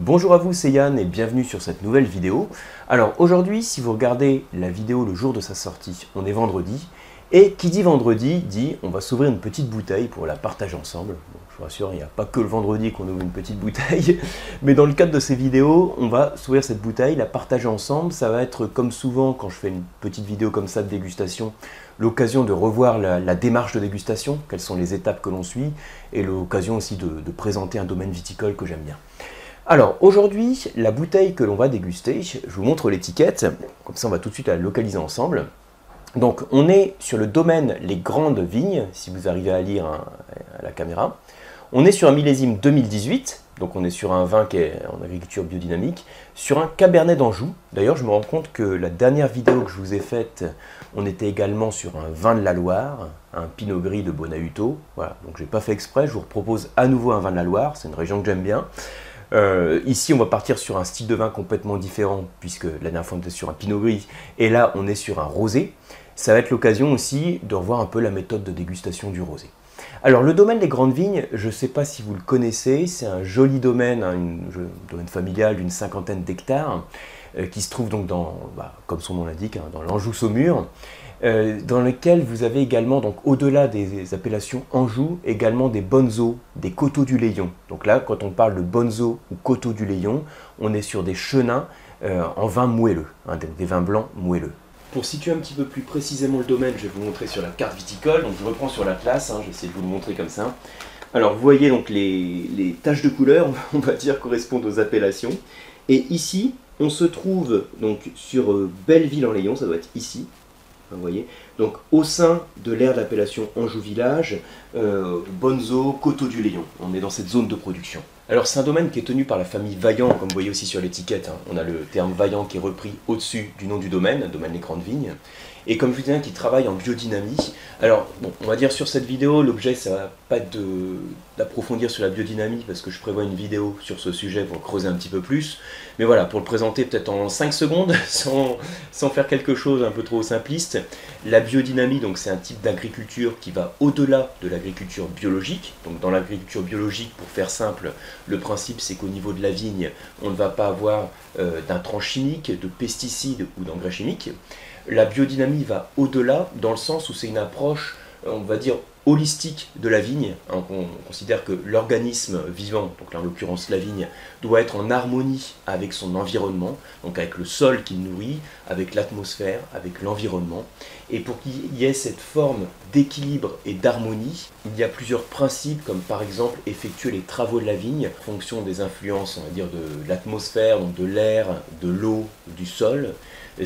Bonjour à vous, c'est Yann et bienvenue sur cette nouvelle vidéo. Alors aujourd'hui, si vous regardez la vidéo le jour de sa sortie, on est vendredi. Et qui dit vendredi dit on va s'ouvrir une petite bouteille pour la partager ensemble. je vous rassure, il n'y a pas que le vendredi qu'on ouvre une petite bouteille. Mais dans le cadre de ces vidéos, on va s'ouvrir cette bouteille, la partager ensemble. Ça va être comme souvent quand je fais une petite vidéo comme ça de dégustation, l'occasion de revoir la, démarche de dégustation, quelles sont les étapes que l'on suit, et l'occasion aussi de présenter un domaine viticole que j'aime bien. Alors aujourd'hui, la bouteille que l'on va déguster, je vous montre l'étiquette, comme ça on va tout de suite la localiser ensemble. Donc on est sur le domaine Les Grandes Vignes, si vous arrivez à lire hein, à la caméra. On est sur un millésime 2018, donc on est sur un vin qui est en agriculture biodynamique, sur un Cabernet d'Anjou. D'ailleurs je me rends compte que la dernière vidéo que je vous ai faite, on était également sur un vin de la Loire, un Pinot Gris de Bonahuto. Voilà, donc j'ai pas fait exprès, je vous propose à nouveau un vin de la Loire, c'est une région que j'aime bien. Euh, ici, on va partir sur un style de vin complètement différent, puisque la dernière fois on était sur un pinot gris, et là on est sur un rosé. Ça va être l'occasion aussi de revoir un peu la méthode de dégustation du rosé. Alors le domaine des grandes vignes, je ne sais pas si vous le connaissez, c'est un joli domaine, un domaine familial d'une cinquantaine d'hectares, euh, qui se trouve donc dans, bah, comme son nom l'indique, hein, dans l'Anjou-Saumur. Euh, dans lequel vous avez également, donc au-delà des appellations Anjou, également des bonzo, des coteaux du Léon. Donc là, quand on parle de bonzo ou coteaux du Léon, on est sur des chenins euh, en vin moelleux, hein, des vins blancs moelleux. Pour situer un petit peu plus précisément le domaine, je vais vous montrer sur la carte viticole. Donc je reprends sur la place, hein, j'essaie de vous le montrer comme ça. Alors vous voyez donc les, taches de couleur, on va dire, correspondent aux appellations. Et ici, on se trouve donc sur euh, Belleville-en-Léon, ça doit être ici, Donc au sein de l'aire d'appellation Anjou Village, euh, Bonzo, Coteau du Léon. On est dans cette zone de production. Alors c'est un domaine qui est tenu par la famille Vaillant, comme vous voyez aussi sur l'étiquette. Hein. On a le terme Vaillant qui est repris au-dessus du nom du domaine, domaine Les Grandes Vignes. Et comme je vous disais, qui travaille en biodynamie. Alors, bon, on va dire sur cette vidéo, l'objet, ça va pas d'approfondir sur la biodynamie, parce que je prévois une vidéo sur ce sujet pour creuser un petit peu plus. Mais voilà, pour le présenter peut-être en 5 secondes, sans, sans, faire quelque chose un peu trop simpliste. La biodynamie, donc c'est un type d'agriculture qui va au-delà de l'agriculture biologique. Donc dans l'agriculture biologique, pour faire simple, le principe c'est qu'au niveau de la vigne, on ne va pas avoir euh, d'intrants chimiques, de pesticides ou d'engrais chimiques. La biodynamie va au-delà dans le sens où c'est une approche, on va dire, holistique de la vigne. Hein, on considère que l'organisme vivant, donc en l'occurrence la vigne, doit être en harmonie avec son environnement, donc avec le sol qu'il nourrit, avec l'atmosphère, avec l'environnement. Et pour qu'il y ait cette forme d'équilibre et d'harmonie, il y a plusieurs principes, comme par exemple effectuer les travaux de la vigne en fonction des influences, on va dire, de l'atmosphère, donc de l'air, de l'eau, du sol,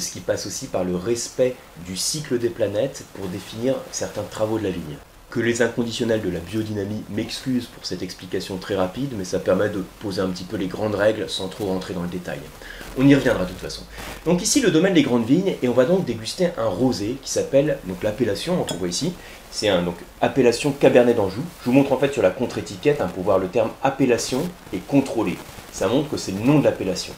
ce qui passe aussi par le respect du cycle des planètes pour définir certains travaux de la vigne que les inconditionnels de la biodynamie m'excusent pour cette explication très rapide, mais ça permet de poser un petit peu les grandes règles sans trop rentrer dans le détail. On y reviendra de toute façon. Donc ici le domaine des grandes vignes, et on va donc déguster un rosé qui s'appelle, donc l'appellation, on voit ici, c'est un donc appellation Cabernet d'Anjou. Je vous montre en fait sur la contre-étiquette hein, pour voir le terme appellation et contrôlé. Ça montre que c'est le nom de l'appellation.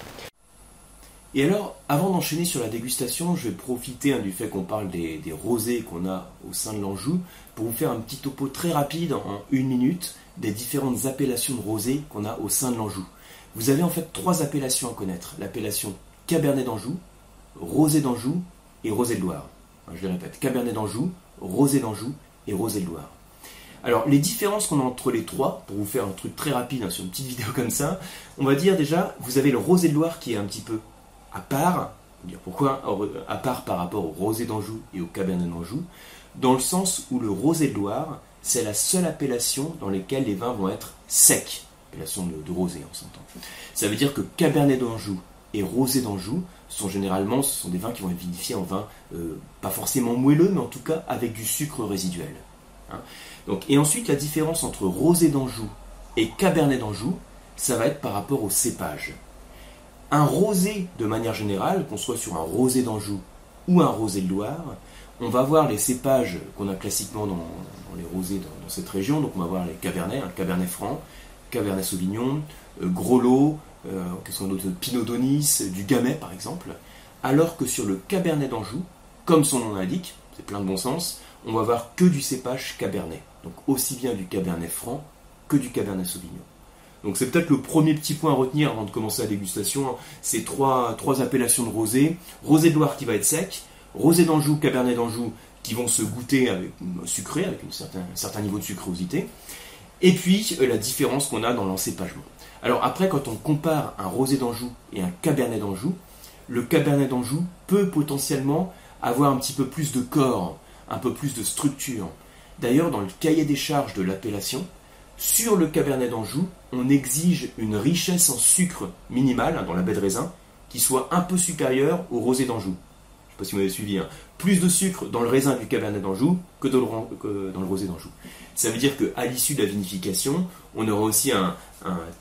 Et alors, avant d'enchaîner sur la dégustation, je vais profiter hein, du fait qu'on parle des, rosés qu'on a au sein de l'Anjou pour vous faire un petit topo très rapide en une minute des différentes appellations de rosés qu'on a au sein de l'Anjou. Vous avez en fait trois appellations à connaître l'appellation Cabernet d'Anjou, Rosé d'Anjou et Rosé de Loire. Je le répète Cabernet d'Anjou, Rosé d'Anjou et Rosé de Loire. Alors, les différences qu'on a entre les trois, pour vous faire un truc très rapide hein, sur une petite vidéo comme ça, on va dire déjà, vous avez le Rosé de Loire qui est un petit peu à part, dire pourquoi à part par rapport au rosé d'Anjou et au cabernet d'Anjou, dans le sens où le rosé de Loire, c'est la seule appellation dans laquelle les vins vont être secs, appellation de, rosé on s'entend. Ça veut dire que cabernet d'Anjou et rosé d'Anjou sont généralement, ce sont des vins qui vont être vinifiés en vin, euh, pas forcément moelleux, mais en tout cas avec du sucre résiduel. Hein. Donc, et ensuite, la différence entre rosé d'Anjou et cabernet d'Anjou, ça va être par rapport au cépage. Un rosé, de manière générale, qu'on soit sur un rosé d'Anjou ou un rosé de Loire, on va voir les cépages qu'on a classiquement dans, les rosés dans, cette région. Donc on va voir les cabernets, un cabernet franc, cabernet sauvignon, euh, gros lot, euh, Pinot d'Onis, du gamay par exemple. Alors que sur le cabernet d'Anjou, comme son nom l'indique, c'est plein de bon sens, on va voir que du cépage cabernet. Donc aussi bien du cabernet franc que du cabernet sauvignon. Donc c'est peut-être le premier petit point à retenir avant de commencer la dégustation. Hein. C'est trois, appellations de rosé. Rosé de Loire qui va être sec, rosé d'Anjou, cabernet d'Anjou qui vont se goûter avec, sucré, avec un certain niveau de sucrosité. Et puis euh, la différence qu'on a dans l'encépagement. Alors après, quand on compare un rosé d'Anjou et un cabernet d'Anjou, le cabernet d'Anjou peut potentiellement avoir un petit peu plus de corps, un peu plus de structure. D'ailleurs, dans le cahier des charges de l'appellation, sur le cabernet d'Anjou, on exige une richesse en sucre minimale hein, dans la baie de raisin qui soit un peu supérieure au rosé d'Anjou. Je ne sais pas si vous m'avez suivi. Hein. Plus de sucre dans le raisin du cabernet d'Anjou que, dans le rosé d'Anjou. Ça veut dire qu'à l'issue de la vinification, on aura aussi un,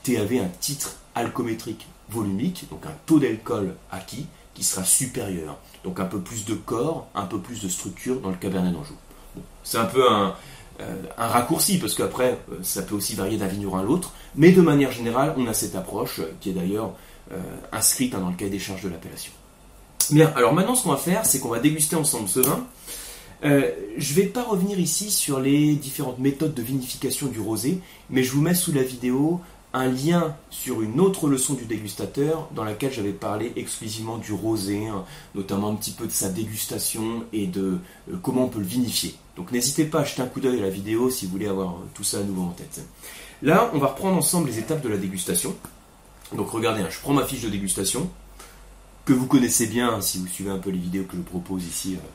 TAV, un titre alcométrique volumique, donc un taux d'alcool acquis qui sera supérieur. Donc un peu plus de corps, un peu plus de structure dans le cabernet d'Anjou. c'est un peu un, un raccourci, parce qu'après, euh, ça peut aussi varier d'un vigneron à l'autre, mais de manière générale, on a cette approche euh, qui est d'ailleurs inscrite hein, dans le cahier des charges de l'appellation. Bien, alors maintenant, ce qu'on va faire, c'est qu'on va déguster ensemble ce vin. je ne vais pas revenir ici sur les différentes méthodes de vinification du rosé, mais je vous mets sous la vidéo un lien sur une autre leçon du dégustateur dans laquelle j'avais parlé exclusivement du rosé, hein, notamment un petit peu de sa dégustation et de euh, comment on peut le vinifier. Donc n'hésitez pas à jeter un coup d'œil à la vidéo si vous voulez avoir euh, tout ça à nouveau en tête. Là, on va reprendre ensemble les étapes de la dégustation. Donc regardez, hein, je prends ma fiche de dégustation, que vous connaissez bien hein, si vous suivez un peu les vidéos que je propose ici euh,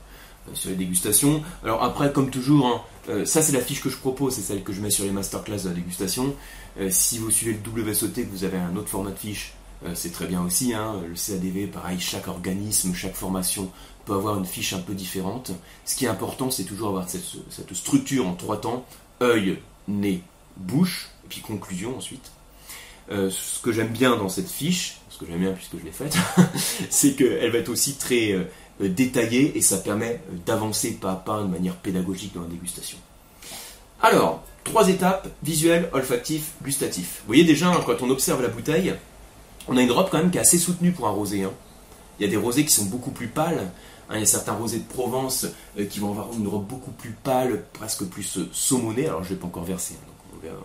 sur les dégustations. Alors après, comme toujours, ça c'est la fiche que je propose, c'est celle que je mets sur les masterclass de la dégustation. Euh, si vous suivez le WSOT, que vous avez un autre format de fiche, euh, c'est très bien aussi. Hein. Le CADV, pareil, chaque organisme, chaque formation peut avoir une fiche un peu différente. Ce qui est important, c'est toujours avoir cette, structure en trois temps œil, nez, bouche, et puis conclusion ensuite. Euh, ce que j'aime bien dans cette fiche, ce que j'aime bien puisque je l'ai faite, c'est qu'elle va être aussi très détaillée et ça permet d'avancer pas à pas de manière pédagogique dans la dégustation. Alors, Trois étapes, visuel, olfactif, gustatif. Vous voyez déjà, hein, quand on observe la bouteille, on a une robe quand même qui est assez soutenue pour un rosé. Hein. Il y a des rosés qui sont beaucoup plus pâles. Hein. il y a certains rosés de Provence euh, qui vont avoir une robe beaucoup plus pâle, presque plus euh, saumonée. Alors je ne vais pas encore verser, donc on, verra,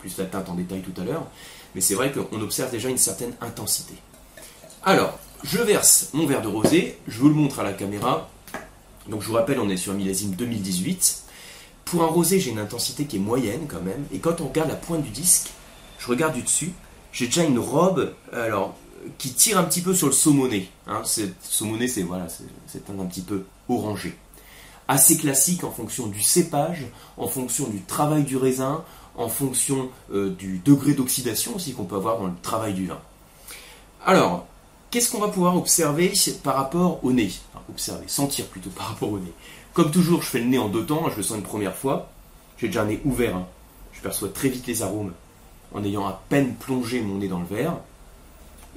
plus la teinte en détail tout à l'heure. Mais c'est vrai qu'on observe déjà une certaine intensité. Alors, je verse mon verre de rosé, je vous le montre à la caméra. Donc je vous rappelle, on est sur un millésime 2018. Pour un rosé, j'ai une intensité qui est moyenne quand même. Et quand on regarde la pointe du disque, je regarde du dessus, j'ai déjà une robe alors, qui tire un petit peu sur le saumoné. Hein. Saumoné, c'est voilà, c'est un, un petit peu orangé. Assez classique en fonction du cépage, en fonction du travail du raisin, en fonction euh, du degré d'oxydation aussi qu'on peut avoir dans le travail du vin. Alors, qu'est-ce qu'on va pouvoir observer par rapport au nez? Observer, sentir plutôt par rapport au nez. Comme toujours, je fais le nez en deux temps, je le sens une première fois. J'ai déjà un nez ouvert, hein. je perçois très vite les arômes en ayant à peine plongé mon nez dans le verre.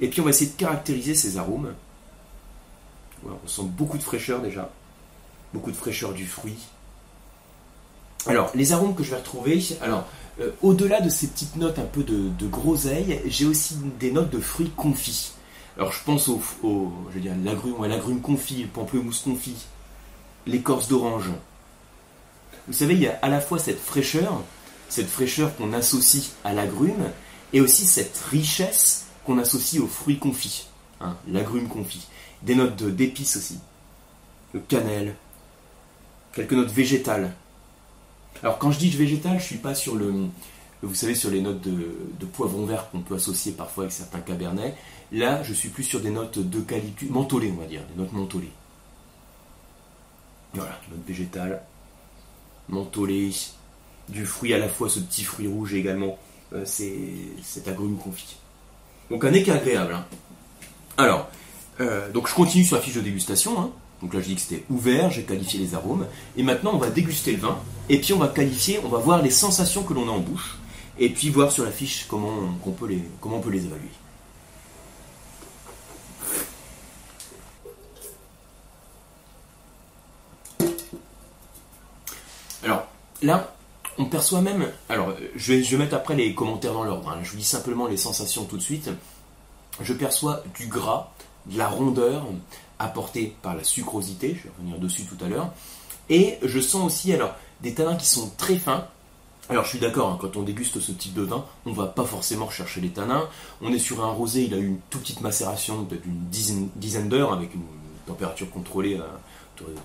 Et puis on va essayer de caractériser ces arômes. on sent beaucoup de fraîcheur déjà, beaucoup de fraîcheur du fruit. Alors, les arômes que je vais retrouver, alors, euh, au-delà de ces petites notes un peu de, groseille, j'ai aussi des notes de fruits confits. Alors, je pense au, je veux dire, l'agrume, l'agrume confit, le pamplemousse confit, l'écorce d'orange. Vous savez, il y a à la fois cette fraîcheur, cette fraîcheur qu'on associe à l'agrume, et aussi cette richesse qu'on associe aux fruits confits, hein, l'agrume confit. Des notes d'épices aussi, le cannelle, quelques notes végétales. Alors quand je dis végétal, je ne suis pas sur le, vous savez, sur les notes de, de poivron vert qu'on peut associer parfois avec certains cabernets. Là, je suis plus sur des notes d'eucalyptus, mentholées, on va dire, des notes mentholées. Voilà, note végétale, mentholé, du fruit à la fois, ce petit fruit rouge également, euh, c'est cet agrume confit. Donc un est agréable. Hein. Alors, euh, donc je continue sur la fiche de dégustation. Hein. Donc là, je dis que c'était ouvert, j'ai qualifié les arômes. Et maintenant, on va déguster le vin. Et puis, on va qualifier, on va voir les sensations que l'on a en bouche. Et puis, voir sur la fiche comment on, peut, les, comment on peut les évaluer. Là, on perçoit même. Alors, je vais, je mettre après les commentaires dans l'ordre. Hein. Je vous dis simplement les sensations tout de suite. Je perçois du gras, de la rondeur apportée par la sucrosité. Je vais revenir dessus tout à l'heure. Et je sens aussi alors des tanins qui sont très fins, Alors je suis d'accord, hein, quand on déguste ce type de vin, on va pas forcément rechercher les tanins. On est sur un rosé, il a eu une toute petite macération d'une dizaine, dizaine d'heures avec une température contrôlée à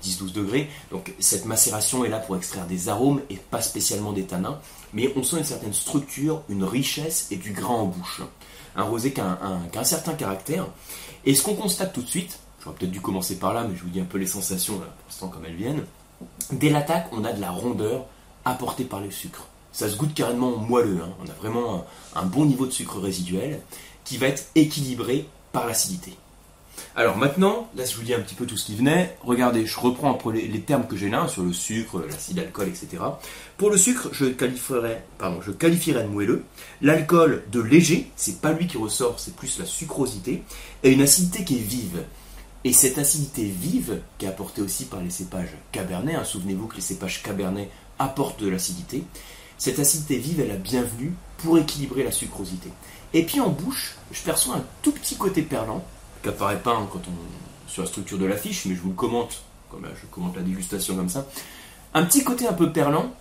10-12 degrés. Donc cette macération est là pour extraire des arômes et pas spécialement des tanins. Mais on sent une certaine structure, une richesse et du grain en bouche. Un rosé qui a un, certain caractère. Et ce qu'on constate tout de suite, j'aurais peut-être dû commencer par là, mais je vous dis un peu les sensations pour l'instant comme elles viennent. Dès l'attaque, on a de la rondeur apportée par le sucre ça se goûte carrément moelleux. Hein. On a vraiment un, bon niveau de sucre résiduel qui va être équilibré par l'acidité. Alors maintenant, là je vous dis un petit peu tout ce qui venait. Regardez, je reprends les, les termes que j'ai là sur le sucre, l'acide, l'alcool, etc. Pour le sucre, je qualifierais, pardon, je qualifierais de moelleux. L'alcool de léger, c'est pas lui qui ressort, c'est plus la sucrosité, et une acidité qui est vive. Et cette acidité vive, qui est apportée aussi par les cépages cabernet, hein, souvenez-vous que les cépages cabernet apportent de l'acidité, cette acidité vive est la bienvenue pour équilibrer la sucrosité. Et puis en bouche, je perçois un tout petit côté perlant, qui apparaît pas on, sur la structure de l'affiche, mais je vous le commente, comme je commente la dégustation comme ça. Un petit côté un peu perlant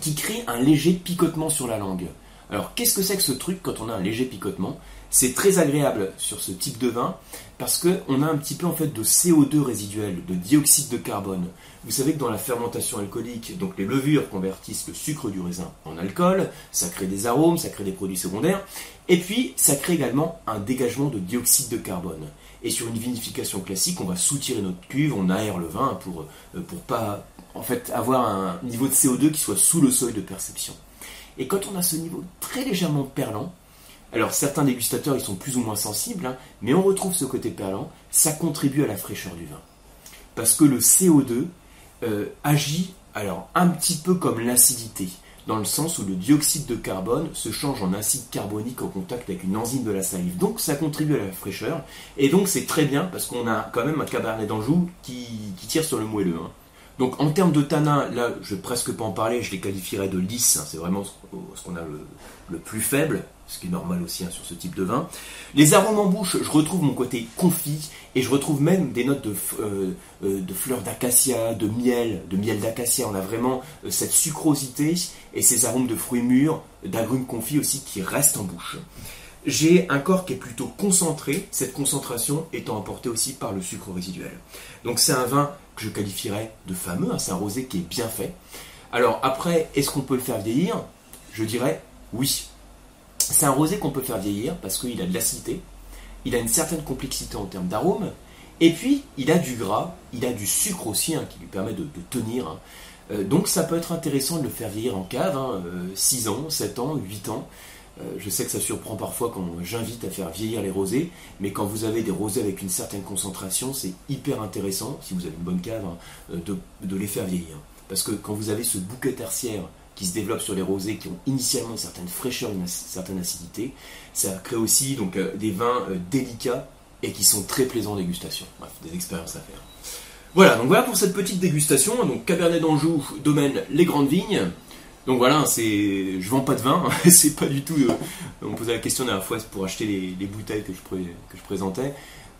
qui crée un léger picotement sur la langue. Alors qu'est-ce que c'est que ce truc quand on a un léger picotement? C'est très agréable sur ce type de vin parce qu'on a un petit peu fait de CO2 résiduel, de dioxyde de carbone. Vous savez que dans la fermentation alcoolique, donc les levures convertissent le sucre du raisin en alcool, ça crée des arômes, ça crée des produits secondaires, et puis ça crée également un dégagement de dioxyde de carbone. Et sur une vinification classique, on va soutirer notre cuve, on aère le vin pour euh, pour pas en fait avoir un niveau de CO2 qui soit sous le seuil de perception. Et quand on a ce niveau très légèrement perlant, alors certains dégustateurs ils sont plus ou moins sensibles, hein, mais on retrouve ce côté perlant, ça contribue à la fraîcheur du vin. Parce que le CO2 euh, agit alors un petit peu comme l'acidité, dans le sens où le dioxyde de carbone se change en acide carbonique en contact avec une enzyme de la salive. Donc ça contribue à la fraîcheur, et donc c'est très bien parce qu'on a quand même un cabernet d'Anjou qui, tire sur le moelleux. Hein. Donc en termes de tanin, là je vais presque pas en parler, je les qualifierais de lisse, hein. c'est vraiment ce qu'on a le, plus faible, ce qui est normal aussi hein, sur ce type de vin. Les arômes en bouche, je retrouve mon côté confit et je retrouve même des notes de, euh, euh, de fleurs d'acacia, de miel, de miel d'acacia. On a vraiment euh, cette sucrosité et ces arômes de fruits mûrs, d'agrumes confits aussi qui restent en bouche. J'ai un corps qui est plutôt concentré, cette concentration étant apportée aussi par le sucre résiduel. Donc c'est un vin que je qualifierais de fameux, hein, c'est un rosé qui est bien fait. Alors après, est-ce qu'on peut le faire vieillir? Je dirais oui. C'est un rosé qu'on peut faire vieillir parce qu'il a de l'acidité, il a une certaine complexité en termes d'arôme, et puis il a du gras, il a du sucre aussi hein, qui lui permet de, tenir. Hein. Euh, donc ça peut être intéressant de le faire vieillir en cave, 6 ans, 7 ans, 8 ans. Euh, je sais que ça surprend parfois quand j'invite à faire vieillir les rosés, mais quand vous avez des rosés avec une certaine concentration, c'est hyper intéressant, si vous avez une bonne cave, hein, euh, de, les faire vieillir. Parce que quand vous avez ce bouquet tertiaire qui se développe sur les rosés qui ont initialement une certaine fraîcheur, une certaine acidité, ça crée aussi donc, euh, des vins délicats et qui sont très plaisants en dégustation. Bref, des expériences à faire. Voilà, donc voilà pour cette petite dégustation. Donc Cabernet d'Anjou, domaine Les Grandes Vignes. Donc voilà, c'est, je vends pas de vin, c'est pas du tout. Euh, on posait la question la dernière fois pour acheter les, bouteilles que je, que je présentais.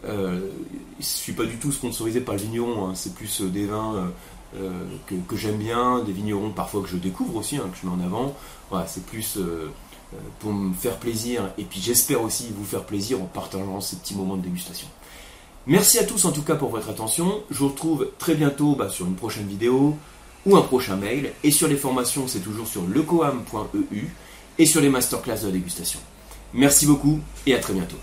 Euh, je suis pas du tout sponsorisé par le vigneron, hein. c'est plus euh, des vins euh, que, j'aime bien, des vignerons parfois que je découvre aussi, hein, que je mets en avant. Voilà, c'est plus pour me faire plaisir et puis j'espère aussi vous faire plaisir en partageant ces petits moments de dégustation. Merci à tous en tout cas pour votre attention. Je vous retrouve très bientôt bah, sur une prochaine vidéo ou un prochain mail. Et sur les formations, c'est toujours sur lecoam.eu et sur les masterclass de dégustation. Merci beaucoup et à très bientôt.